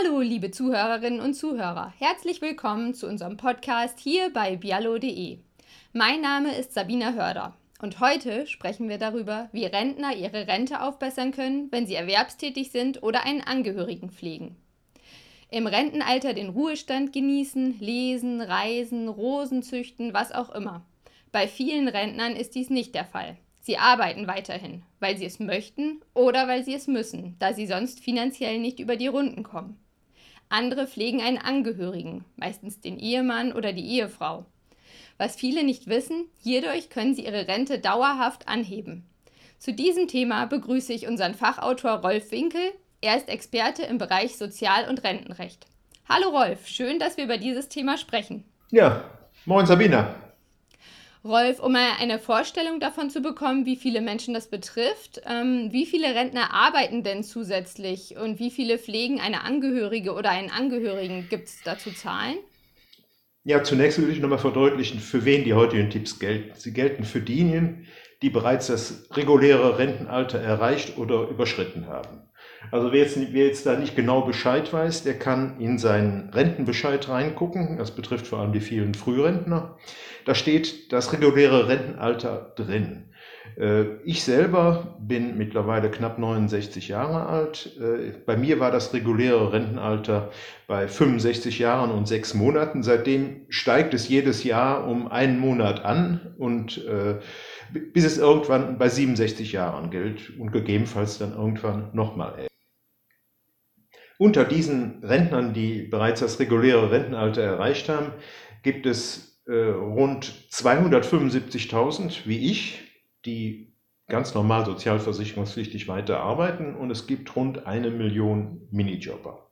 Hallo, liebe Zuhörerinnen und Zuhörer. Herzlich willkommen zu unserem Podcast hier bei bialo.de. Mein Name ist Sabina Hörder und heute sprechen wir darüber, wie Rentner ihre Rente aufbessern können, wenn sie erwerbstätig sind oder einen Angehörigen pflegen. Im Rentenalter den Ruhestand genießen, lesen, reisen, Rosen züchten, was auch immer. Bei vielen Rentnern ist dies nicht der Fall. Sie arbeiten weiterhin, weil sie es möchten oder weil sie es müssen, da sie sonst finanziell nicht über die Runden kommen. Andere pflegen einen Angehörigen, meistens den Ehemann oder die Ehefrau. Was viele nicht wissen, hierdurch können sie ihre Rente dauerhaft anheben. Zu diesem Thema begrüße ich unseren Fachautor Rolf Winkel. Er ist Experte im Bereich Sozial- und Rentenrecht. Hallo Rolf, schön, dass wir über dieses Thema sprechen. Ja, moin Sabina. Rolf, um mal eine Vorstellung davon zu bekommen, wie viele Menschen das betrifft, ähm, wie viele Rentner arbeiten denn zusätzlich und wie viele pflegen eine Angehörige oder einen Angehörigen? Gibt es dazu Zahlen? Ja, zunächst will ich nochmal verdeutlichen, für wen die heutigen Tipps gelten. Sie gelten für diejenigen, die bereits das reguläre Rentenalter erreicht oder überschritten haben. Also wer jetzt, wer jetzt da nicht genau Bescheid weiß, der kann in seinen Rentenbescheid reingucken. Das betrifft vor allem die vielen Frührentner. Da steht das reguläre Rentenalter drin. Äh, ich selber bin mittlerweile knapp 69 Jahre alt. Äh, bei mir war das reguläre Rentenalter bei 65 Jahren und sechs Monaten. Seitdem steigt es jedes Jahr um einen Monat an und äh, bis es irgendwann bei 67 Jahren gilt und gegebenenfalls dann irgendwann nochmal unter diesen Rentnern, die bereits das reguläre Rentenalter erreicht haben, gibt es äh, rund 275.000 wie ich, die ganz normal sozialversicherungspflichtig weiterarbeiten und es gibt rund eine Million Minijobber.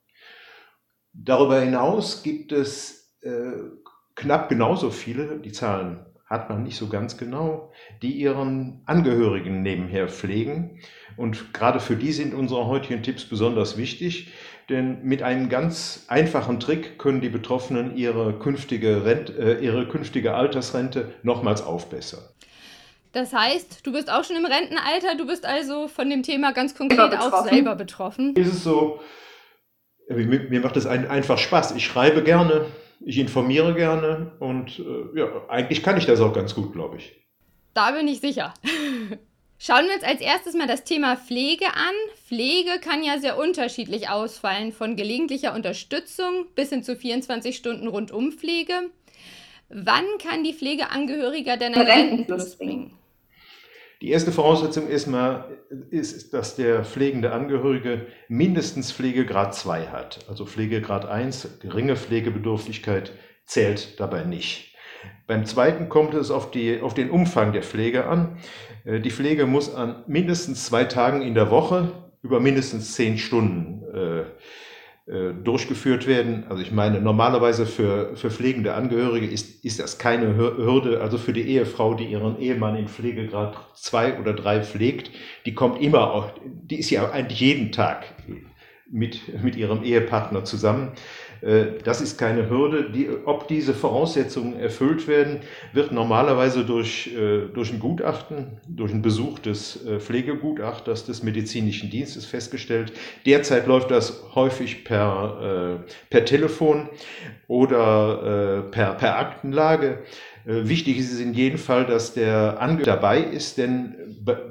Darüber hinaus gibt es äh, knapp genauso viele, die Zahlen hat man nicht so ganz genau, die ihren Angehörigen nebenher pflegen. Und gerade für die sind unsere heutigen Tipps besonders wichtig, denn mit einem ganz einfachen Trick können die Betroffenen ihre künftige, Rent, äh, ihre künftige Altersrente nochmals aufbessern. Das heißt, du bist auch schon im Rentenalter, du bist also von dem Thema ganz konkret auch selber betroffen. Ist es so, mir macht es einfach Spaß. Ich schreibe gerne, ich informiere gerne und äh, ja, eigentlich kann ich das auch ganz gut, glaube ich. Da bin ich sicher. Schauen wir uns als erstes mal das Thema Pflege an. Pflege kann ja sehr unterschiedlich ausfallen, von gelegentlicher Unterstützung bis hin zu 24 Stunden Rundumpflege. Wann kann die Pflegeangehörige denn einen Rentenplus bringen? Die erste Voraussetzung ist, mal, ist, dass der pflegende Angehörige mindestens Pflegegrad 2 hat. Also Pflegegrad 1, geringe Pflegebedürftigkeit zählt dabei nicht. Beim zweiten kommt es auf, die, auf den Umfang der Pflege an. Äh, die Pflege muss an mindestens zwei Tagen in der Woche über mindestens zehn Stunden äh, durchgeführt werden. Also ich meine, normalerweise für, für pflegende Angehörige ist, ist das keine Hürde. Also für die Ehefrau, die ihren Ehemann in Pflegegrad zwei oder drei pflegt, die kommt immer auch, die ist ja eigentlich jeden Tag mit, mit ihrem Ehepartner zusammen. Äh, das ist keine Hürde. Die, ob diese Voraussetzungen erfüllt werden, wird normalerweise durch, äh, durch ein Gutachten, durch einen Besuch des äh, Pflegegutachters des medizinischen Dienstes festgestellt. Derzeit läuft das häufig per, per Telefon oder per, per Aktenlage. Wichtig ist es in jedem Fall, dass der Angehörige dabei ist, denn,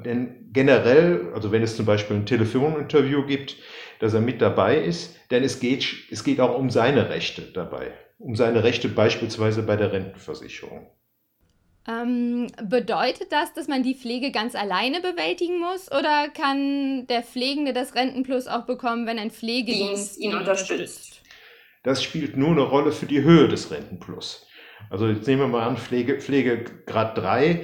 denn generell, also wenn es zum Beispiel ein Telefoninterview gibt, dass er mit dabei ist, denn es geht, es geht auch um seine Rechte dabei, um seine Rechte beispielsweise bei der Rentenversicherung. Ähm, bedeutet das, dass man die Pflege ganz alleine bewältigen muss oder kann der Pflegende das Rentenplus auch bekommen, wenn ein Pflegedienst ihn unterstützt? Das spielt nur eine Rolle für die Höhe des Rentenplus. Also jetzt nehmen wir mal an, Pflege, Pflegegrad 3, äh,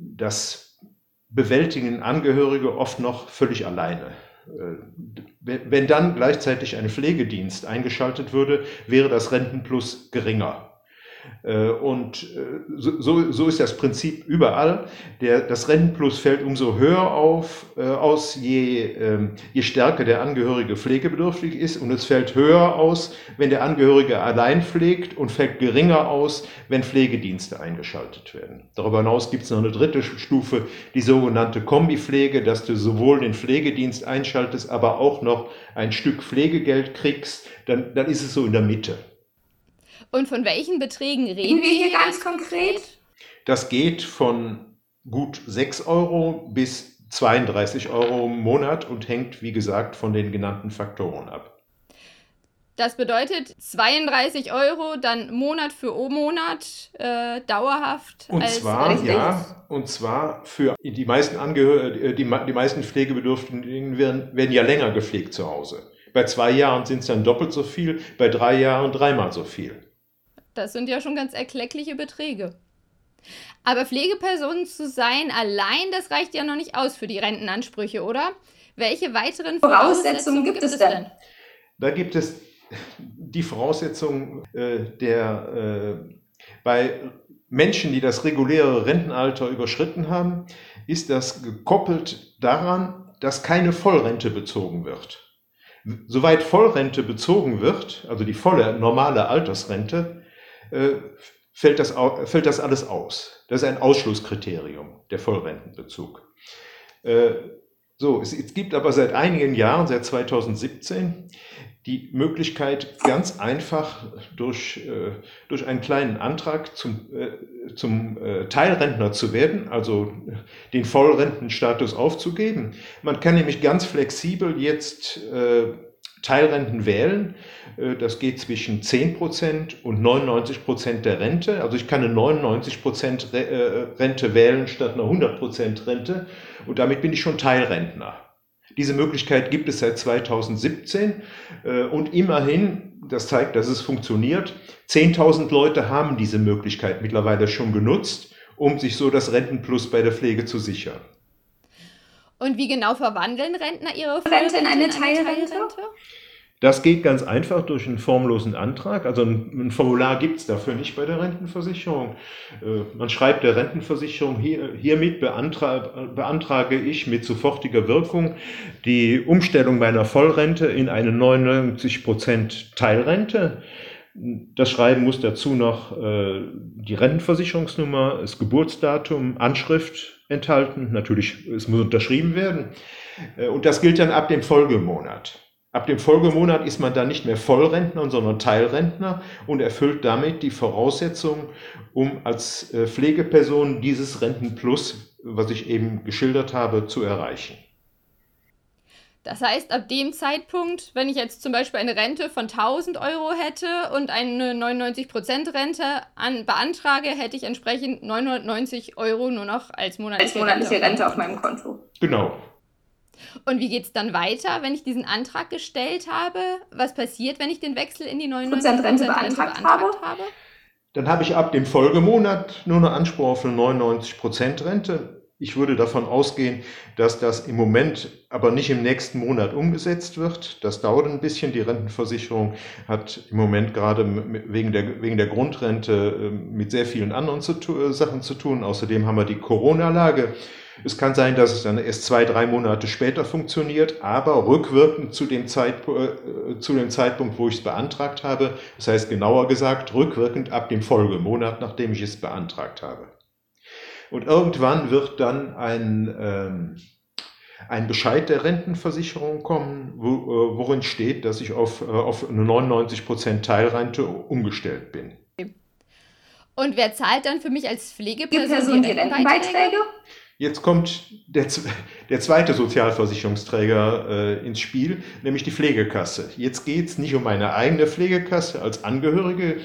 das bewältigen Angehörige oft noch völlig alleine. Wenn dann gleichzeitig ein Pflegedienst eingeschaltet würde, wäre das Rentenplus geringer. Äh, und äh, so, so ist das Prinzip überall. Der, das Rentenplus fällt umso höher auf, äh, aus, je, ähm, je stärker der Angehörige pflegebedürftig ist. Und es fällt höher aus, wenn der Angehörige allein pflegt und fällt geringer aus, wenn Pflegedienste eingeschaltet werden. Darüber hinaus gibt es noch eine dritte Stufe, die sogenannte Kombipflege, dass du sowohl den Pflegedienst einschaltest, aber auch noch ein Stück Pflegegeld kriegst. Dann, dann ist es so in der Mitte. Und von welchen Beträgen reden wir hier ganz konkret? Das geht von gut 6 Euro bis 32 Euro im Monat und hängt, wie gesagt, von den genannten Faktoren ab. Das bedeutet 32 Euro dann Monat für Monat äh, dauerhaft. Und zwar, ja, und zwar für die meisten Angehör äh, die, die meisten Pflegebedürftigen werden, werden ja länger gepflegt zu Hause. Bei zwei Jahren sind es dann doppelt so viel, bei drei Jahren dreimal so viel. Das sind ja schon ganz erkleckliche Beträge. Aber Pflegepersonen zu sein allein, das reicht ja noch nicht aus für die Rentenansprüche, oder? Welche weiteren Voraussetzungen, gibt, es denn? Da gibt es die Voraussetzung äh, der äh, bei Menschen, die das reguläre Rentenalter überschritten haben, ist das gekoppelt daran, dass keine Vollrente bezogen wird. Soweit Vollrente bezogen wird, also die volle normale Altersrente, fällt das, fällt das alles aus. Das ist ein Ausschlusskriterium, der Vollrentenbezug. Äh, so, es, es gibt aber seit einigen Jahren, seit 2017, die Möglichkeit, ganz einfach durch, äh, durch einen kleinen Antrag zum, äh, zum äh, Teilrentner zu werden, also den Vollrentenstatus aufzugeben. Man kann nämlich ganz flexibel jetzt äh, Teilrenten wählen. Äh, das geht zwischen 10% und 99% der Rente. Also ich kann eine 99% äh, Rente wählen statt einer 100% Rente und damit bin ich schon Teilrentner. Diese Möglichkeit gibt es seit 2017 äh, und immerhin, das zeigt, dass es funktioniert, 10.000 Leute haben diese Möglichkeit mittlerweile schon genutzt, um sich so das Rentenplus bei der Pflege zu sichern. Und wie genau verwandeln Rentner ihre Rente in eine Teilrente? Das geht ganz einfach durch einen formlosen Antrag. Also ein, ein Formular gibt es dafür nicht bei der Rentenversicherung. Äh, man schreibt der Rentenversicherung, hier, hiermit beantrage, beantrage ich mit sofortiger Wirkung die Umstellung meiner Vollrente in eine 99% Teilrente. Das Schreiben muss dazu noch äh, die Rentenversicherungsnummer, das Geburtsdatum, Anschrift enthalten. Natürlich, es muss unterschrieben werden. Äh, und das gilt dann ab dem Folgemonat. Ab dem Folgemonat ist man dann nicht mehr Vollrentner, sondern Teilrentner und erfüllt damit die Voraussetzungen, um als äh, Pflegeperson dieses Rentenplus, was ich eben geschildert habe, zu erreichen. Das heißt, ab dem Zeitpunkt, wenn ich jetzt zum Beispiel eine Rente von 1000 Euro hätte und eine 99% Rente an, beantrage, hätte ich entsprechend 990 Euro nur noch als monatliche, als monatliche Rente, Rente auf meinem Konto. Genau. Und wie geht es dann weiter, wenn ich diesen Antrag gestellt habe? Was passiert, wenn ich den Wechsel in die 99% Rente beantragt, beantragt habe? Dann habe ich ab dem Folgemonat nur eine Anspruch auf eine 99% Rente. Ich würde davon ausgehen, dass das im Moment aber nicht im nächsten Monat umgesetzt wird. Das dauert ein bisschen. Die Rentenversicherung hat im Moment gerade wegen der, wegen der Grundrente ähm, mit sehr vielen anderen zu, Sachen zu tun. Außerdem haben wir die Corona-Lage. Es kann sein, dass es dann erst zwei, drei Monate später funktioniert, aber rückwirkend zu dem, Zeitpunkt, äh, zu dem Zeitpunkt, wo ich es beantragt habe. Das heißt genauer gesagt, rückwirkend ab dem Folgemonat, nachdem ich es beantragt habe. Und irgendwann wird dann ein, ähm, ein Bescheid der Rentenversicherung kommen, wo, äh, worin steht, dass ich auf, äh, auf eine 99% Teilrente umgestellt bin. Und wer zahlt dann für mich als Pflegeperson die Rentenbeiträge? Jetzt kommt der, der zweite Sozialversicherungsträger äh, ins Spiel, nämlich die Pflegekasse. Jetzt geht es nicht um meine eigene Pflegekasse als Angehörige,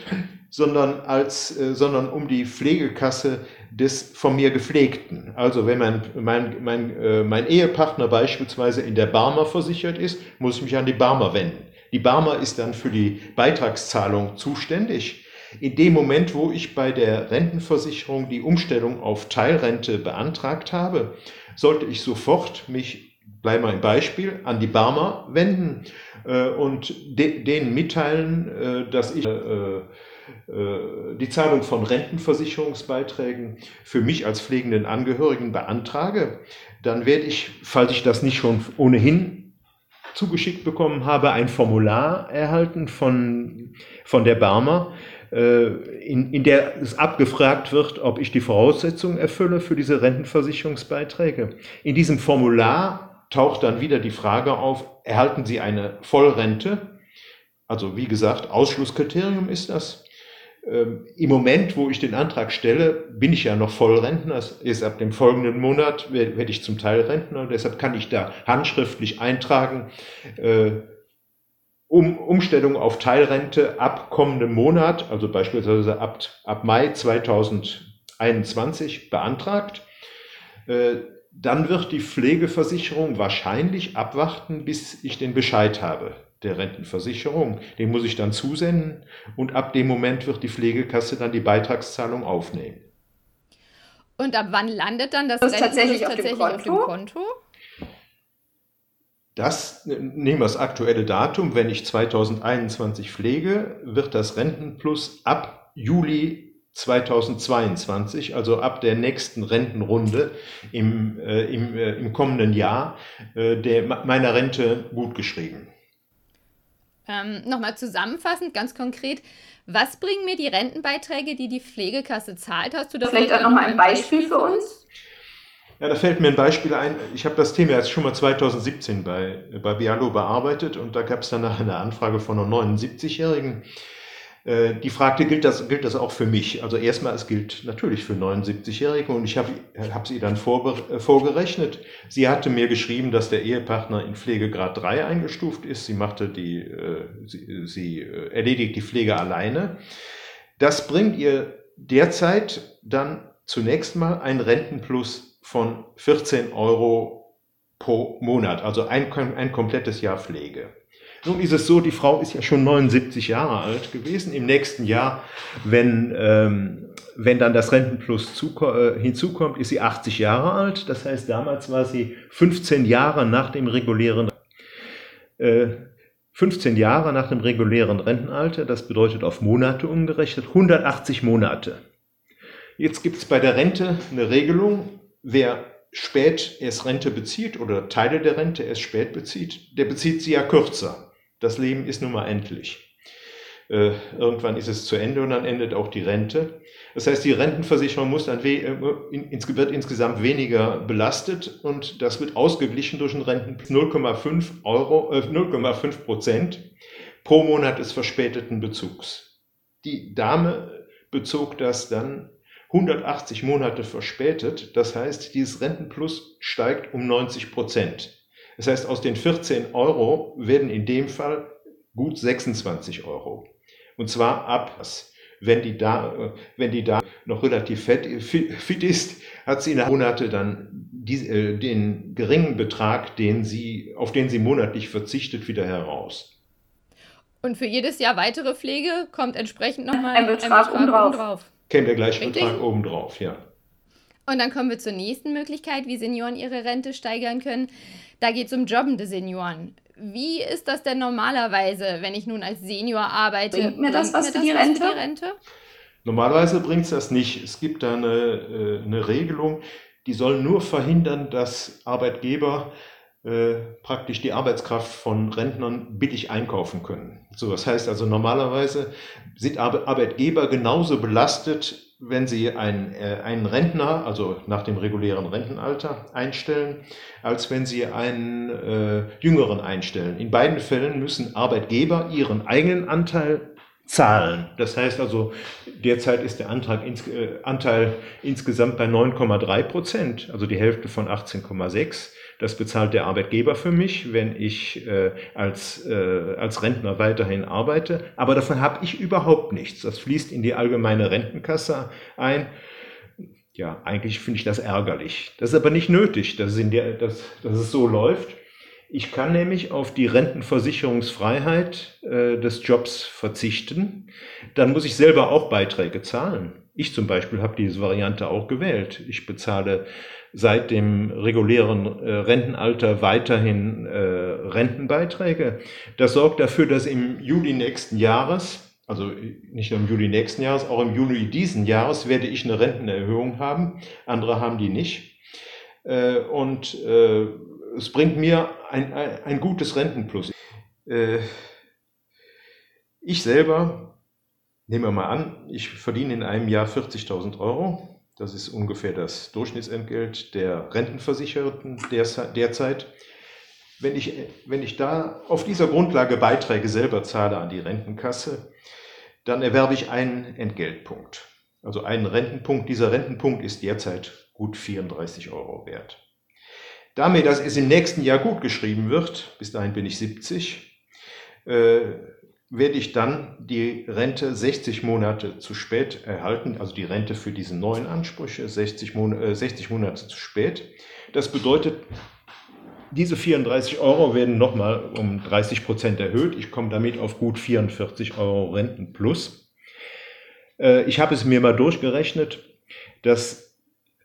sondern, als, äh, sondern um die Pflegekasse des von mir Gepflegten. Also wenn mein, mein, mein, äh, mein Ehepartner beispielsweise in der Barmer versichert ist, muss ich mich an die Barmer wenden. Die Barmer ist dann für die Beitragszahlung zuständig. In dem Moment, wo ich bei der Rentenversicherung die Umstellung auf Teilrente beantragt habe, sollte ich sofort mich, bleiben wir im Beispiel, an die Barmer wenden äh, und de denen mitteilen, äh, dass ich äh, äh, die Zahlung von Rentenversicherungsbeiträgen für mich als pflegenden Angehörigen beantrage, dann werde ich, falls ich das nicht schon ohnehin zugeschickt bekommen habe, ein Formular erhalten von, von der Barmer, in, in der es abgefragt wird, ob ich die Voraussetzungen erfülle für diese Rentenversicherungsbeiträge. In diesem Formular taucht dann wieder die Frage auf, erhalten Sie eine Vollrente? Also wie gesagt, Ausschlusskriterium ist das. Ähm, Im Moment, wo ich den Antrag stelle, bin ich ja noch Vollrentner. Erst ab dem folgenden Monat werde ich zum Teil Rentner. Deshalb kann ich da handschriftlich eintragen, äh, um Umstellung auf Teilrente ab kommendem Monat, also beispielsweise ab, ab Mai 2021 beantragt. Äh, dann wird die Pflegeversicherung wahrscheinlich abwarten, bis ich den Bescheid habe der Rentenversicherung. Den muss ich dann zusenden und ab dem Moment wird die Pflegekasse dann die Beitragszahlung aufnehmen. Und ab wann landet dann das, das tatsächlich, auf, tatsächlich auf, dem Konto? Das nehmen wir das aktuelle Datum. Wenn ich 2021 pflege, wird das Rentenplus ab Juli 2022, also ab der nächsten Rentenrunde im, äh, im, äh, im kommenden Jahr, äh, der, meiner Rente gutgeschrieben. Ähm, Nochmal zusammenfassend, ganz konkret, was bringen mir die Rentenbeiträge, die die Pflegekasse zahlt? Hast du da vielleicht auch nochmal ein Beispiel für uns? Ja, da fällt mir ein Beispiel ein. Ich habe das Thema jetzt schon mal 2017 bei, bei Bialo bearbeitet und da gab es dann eine Anfrage von einer 79-Jährigen, äh, die fragte, gilt das, gilt das auch für mich? Also erstmal, es gilt natürlich für 79-Jährige und ich habe hab sie dann vorbe, äh, vorgerechnet. Sie hatte mir geschrieben, dass der Ehepartner in Pflegegrad 3 eingestuft ist. Sie machte die, äh, sie, sie erledigt die Pflege alleine. Das bringt ihr derzeit dann zunächst mal ein Rentenplus von 14 Euro pro Monat, also ein, ein komplettes Jahr Pflege. Nun ist es so, die Frau ist ja schon 79 Jahre alt gewesen. Im nächsten Jahr, wenn, ähm, wenn dann das Rentenplus äh, hinzukommt, ist sie 80 Jahre alt. Das heißt, damals war sie 15 Jahre nach dem regulären äh, 15 Jahre nach dem regulären Rentenalter, das bedeutet auf Monate umgerechnet, 180 Monate. Jetzt gibt es bei der Rente eine Regelung, wer spät erst Rente bezieht oder Teile der Rente erst spät bezieht, der bezieht sie ja kürzer. Das Leben ist nun mal endlich. Äh, irgendwann ist es zu Ende und dann endet auch die Rente. Das heißt, die Rentenversicherung muss dann we äh, wird insgesamt weniger belastet und das wird ausgeglichen durch einen Renten 0,5 Euro, äh, 0,5 Prozent pro Monat des verspäteten Bezugs. Die Dame bezog das dann 180 Monate verspätet. Das heißt, dieses Rentenplus steigt um 90 Prozent. Das heißt, aus den 14 Euro werden in dem Fall gut 26 Euro. Und zwar ab, wenn die da, wenn die da noch relativ fett, fit ist, hat sie in Monate dann die, äh, den geringen Betrag, den sie, auf den sie monatlich verzichtet, wieder heraus. Und für jedes Jahr weitere Pflege kommt entsprechend nochmal ein Betrag, ein Betrag obendrauf. obendrauf. Käme der gleiche Richtig? Betrag obendrauf, ja. Und dann kommen wir zur nächsten Möglichkeit, wie Senioren ihre Rente steigern können. Da geht es um jobbende Senioren. Wie ist das denn normalerweise, wenn ich nun als Senior arbeite? Bringt mir das, was, mir das für, die was für, die Rente? Normalerweise bringt es das nicht. Es gibt da eine, äh, eine Regelung, die soll nur verhindern, dass Arbeitgeber äh, praktisch die Arbeitskraft von Rentnern billig einkaufen können. So, das heißt also normalerweise sind Arbeitgeber genauso belastet wenn Sie einen, äh, einen Rentner, also nach dem regulären Rentenalter, einstellen, als wenn Sie einen äh, Jüngeren einstellen. In beiden Fällen müssen Arbeitgeber ihren eigenen Anteil zahlen. Das heißt also, derzeit ist der Antrag ins, äh, Anteil insgesamt bei 9,3 Prozent, also die Hälfte von 18,6. Das bezahlt der Arbeitgeber für mich, wenn ich äh, als, äh, als Rentner weiterhin arbeite. Aber davon habe ich überhaupt nichts. Das fließt in die allgemeine Rentenkasse ein. Ja, eigentlich finde ich das ärgerlich. Das ist aber nicht nötig, dass es, in der, dass, dass es so läuft. Ich kann nämlich auf die Rentenversicherungsfreiheit äh, des Jobs verzichten. Dann muss ich selber auch Beiträge zahlen. Ich zum Beispiel habe diese Variante auch gewählt. Ich bezahle seit dem regulären äh, Rentenalter weiterhin äh, Rentenbeiträge. Das sorgt dafür, dass im Juli nächsten Jahres, also nicht nur im Juli nächsten Jahres, auch im Juli diesen Jahres werde ich eine Rentenerhöhung haben. Andere haben die nicht. Äh, und äh, es bringt mir ein, ein, ein gutes Rentenplus. Äh, ich selber, nehmen wir mal an, ich verdiene in einem Jahr 40.000 Euro. Das ist ungefähr das Durchschnittsentgelt der Rentenversicherten derzeit. Wenn ich, wenn ich da auf dieser Grundlage Beiträge selber zahle an die Rentenkasse, dann erwerbe ich einen Entgeltpunkt. Also einen Rentenpunkt. Dieser Rentenpunkt ist derzeit gut 34 Euro wert. Damit, dass es im nächsten Jahr gut geschrieben wird, bis dahin bin ich 70, äh, werde ich dann die Rente 60 Monate zu spät erhalten, also die Rente für diese neuen Ansprüche 60, Mon äh, 60 Monate zu spät. Das bedeutet, diese 34 Euro werden nochmal um 30 Prozent erhöht. Ich komme damit auf gut 44 Euro Renten plus. Äh, ich habe es mir mal durchgerechnet, dass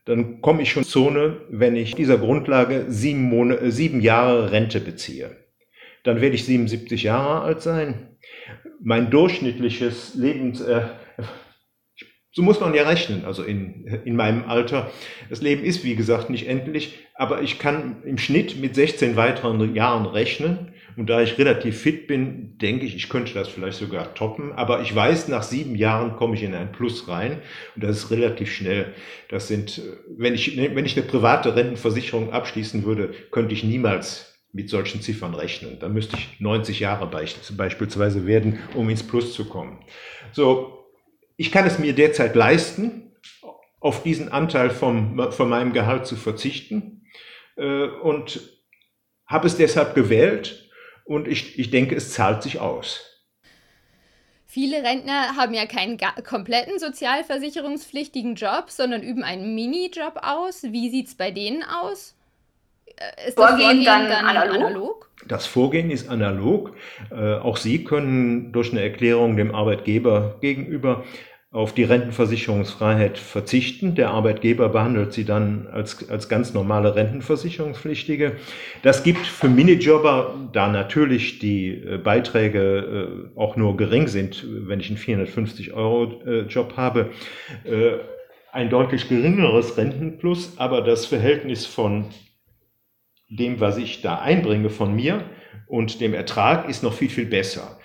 dann komme ich schon Zone, wenn ich dieser Grundlage sieben, Monate, sieben Jahre Rente beziehe. Dann werde ich 77 Jahre alt sein mein durchschnittliches Lebens, äh, so muss man ja rechnen, also in, in meinem Alter. Das Leben ist, wie gesagt, nicht endlich, aber ich kann im Schnitt mit 16 weiteren Jahren rechnen. Und da ich relativ fit bin, denke ich, ich könnte das vielleicht sogar toppen. Aber ich weiß, nach sieben Jahren komme ich in ein Plus rein. Und das ist relativ schnell. Das sind, wenn ich, wenn ich eine private Rentenversicherung abschließen würde, könnte ich niemals mit solchen Ziffern rechnen. Da müsste ich 90 Jahre beispielsweise werden, um ins Plus zu kommen. So, ich kann es mir derzeit leisten, auf diesen Anteil vom, von meinem Gehalt zu verzichten äh, und habe es deshalb gewählt und ich, ich denke, es zahlt sich aus. Viele Rentner haben ja keinen kompletten sozialversicherungspflichtigen Job, sondern üben einen Minijob aus. Wie sieht es bei denen aus? Äh, ist Vorgehen, Vorgehen dann, dann analog? analog? Das Vorgehen ist analog. Äh, auch Sie können durch eine Erklärung dem Arbeitgeber gegenüber auf die Rentenversicherungsfreiheit verzichten. Der Arbeitgeber behandelt sie dann als, als ganz normale Rentenversicherungspflichtige. Das gibt für Minijobber, da natürlich die äh, Beiträge äh, auch nur gering sind, wenn ich einen 450 Euro äh, Job habe, ein deutlich geringeres Rentenplus, aber das Verhältnis von dem, was ich da einbringe von mir und dem Ertrag ist noch viel, viel besser.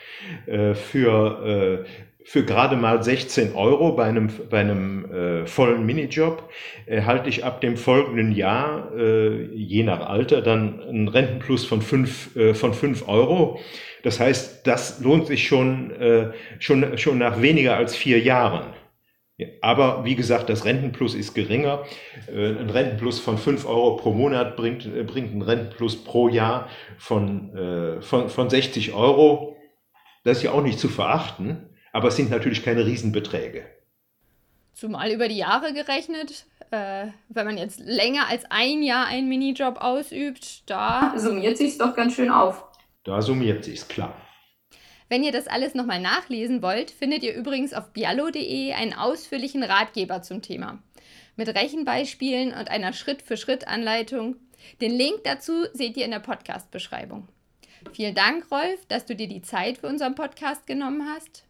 Äh, für, äh, für gerade mal 16 Euro bei einem, bei einem äh, vollen Minijob erhalte ich ab dem folgenden Jahr, äh, je nach Alter, dann einen Rentenplus von 5 äh, von fünf Euro. Das heißt, das lohnt sich schon, äh, schon, schon nach weniger als vier Jahren. Aber wie gesagt, das Rentenplus ist geringer. Äh, ein Rentenplus von 5 Euro pro Monat bringt, äh, bringt ein Rentenplus pro Jahr von, äh, von, von 60 Euro. Das ist ja auch nicht zu verachten, aber es sind natürlich keine Riesenbeträge. Zumal über die Jahre gerechnet, äh, wenn man jetzt länger als ein Jahr einen Minijob ausübt, da summiert sich doch ganz schön auf. Da summiert sich's, klar. Wenn ihr das alles nochmal nachlesen wollt, findet ihr übrigens auf biallo.de einen ausführlichen Ratgeber zum Thema. Mit Rechenbeispielen und einer Schritt-für-Schritt-Anleitung. Den Link dazu seht ihr in der Podcast-Beschreibung. Vielen Dank, Rolf, dass du dir die Zeit für unseren Podcast genommen hast.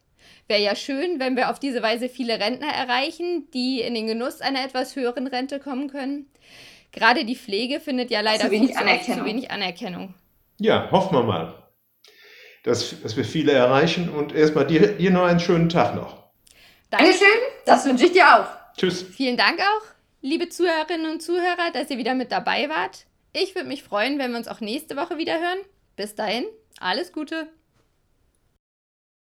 Wäre ja schön, wenn wir auf diese Weise viele Rentner erreichen, die in den Genuss einer etwas höheren Rente kommen können. Gerade die Pflege findet ja leider zu wenig, viel zu wenig Anerkennung. Ja, hoffen wir mal dass, dass wir viele erreichen. Und erstmal dir, dir noch einen schönen Tag noch. Dankeschön, das wünsche ich dir auch. Tschüss. Vielen Dank auch, liebe Zuhörerinnen und Zuhörer, dass ihr wieder mit dabei wart. Ich würde mich freuen, wenn wir uns auch nächste Woche wieder hören. Bis dahin, alles Gute.